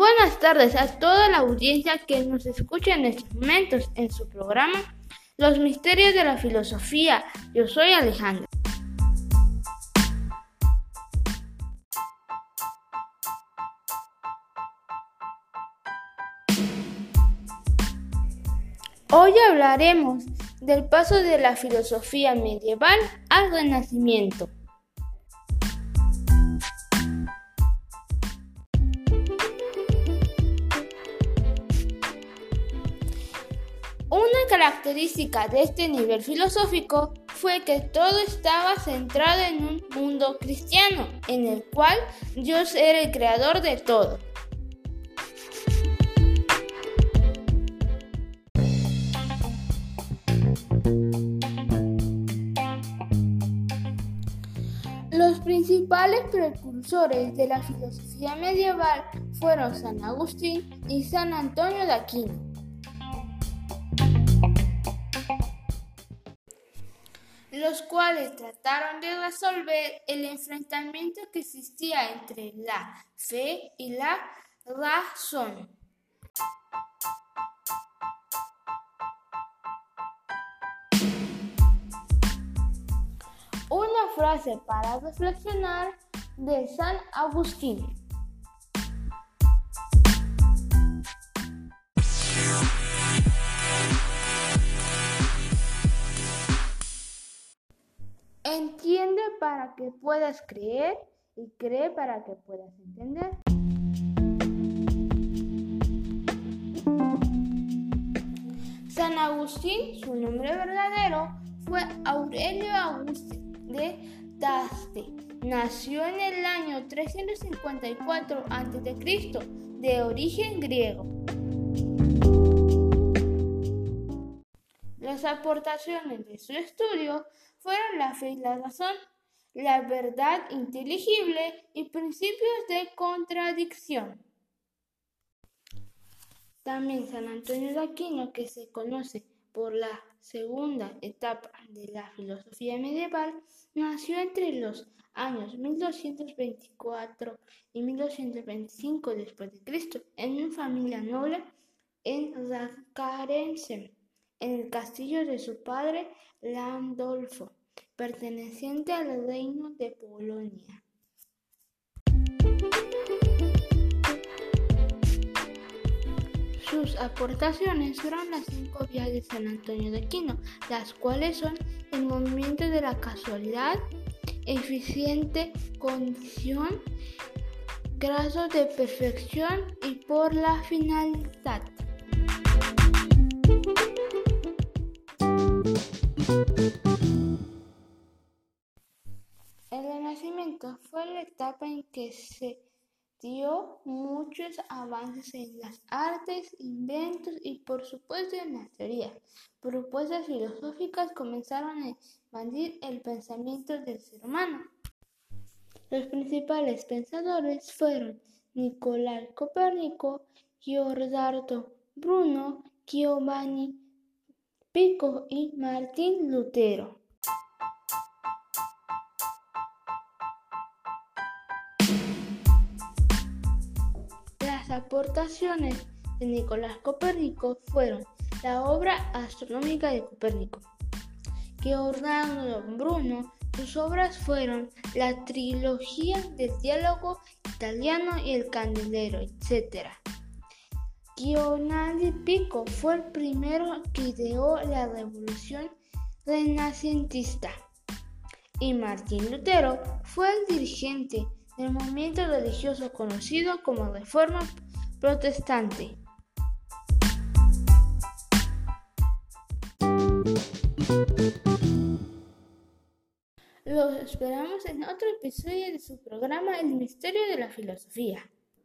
Buenas tardes a toda la audiencia que nos escucha en estos momentos en su programa Los Misterios de la Filosofía. Yo soy Alejandra. Hoy hablaremos del paso de la filosofía medieval al renacimiento. Característica de este nivel filosófico fue que todo estaba centrado en un mundo cristiano, en el cual Dios era el creador de todo. Los principales precursores de la filosofía medieval fueron San Agustín y San Antonio de Aquino. Los cuales trataron de resolver el enfrentamiento que existía entre la fe y la razón. Una frase para reflexionar de San Agustín. Entiende para que puedas creer y cree para que puedas entender. San Agustín, su nombre verdadero fue Aurelio Augusto de Taste. Nació en el año 354 a.C., de origen griego. Las aportaciones de su estudio fueron la fe y la razón, la verdad inteligible y principios de contradicción. También San Antonio de Aquino, que se conoce por la segunda etapa de la filosofía medieval, nació entre los años 1224 y 1225 después de Cristo en una familia noble en Racarense en el castillo de su padre Landolfo, perteneciente al reino de Polonia. Sus aportaciones fueron las cinco vías de San Antonio de Aquino, las cuales son el movimiento de la casualidad, eficiente condición, grado de perfección y por la finalidad. La etapa en que se dio muchos avances en las artes, inventos y por supuesto en las teorías. Propuestas filosóficas comenzaron a expandir el pensamiento del ser humano. Los principales pensadores fueron Nicolás Copérnico, Giordano Bruno, Giovanni Pico y Martín Lutero. Las aportaciones de Nicolás Copérnico fueron la obra astronómica de Copérnico. Giordano Bruno, sus obras fueron la trilogía del diálogo italiano y el candelero, etc. Giovanni Pico fue el primero que ideó la revolución renacentista y Martín Lutero fue el dirigente del movimiento religioso conocido como Reforma Protestante. Los esperamos en otro episodio de su programa El Misterio de la Filosofía.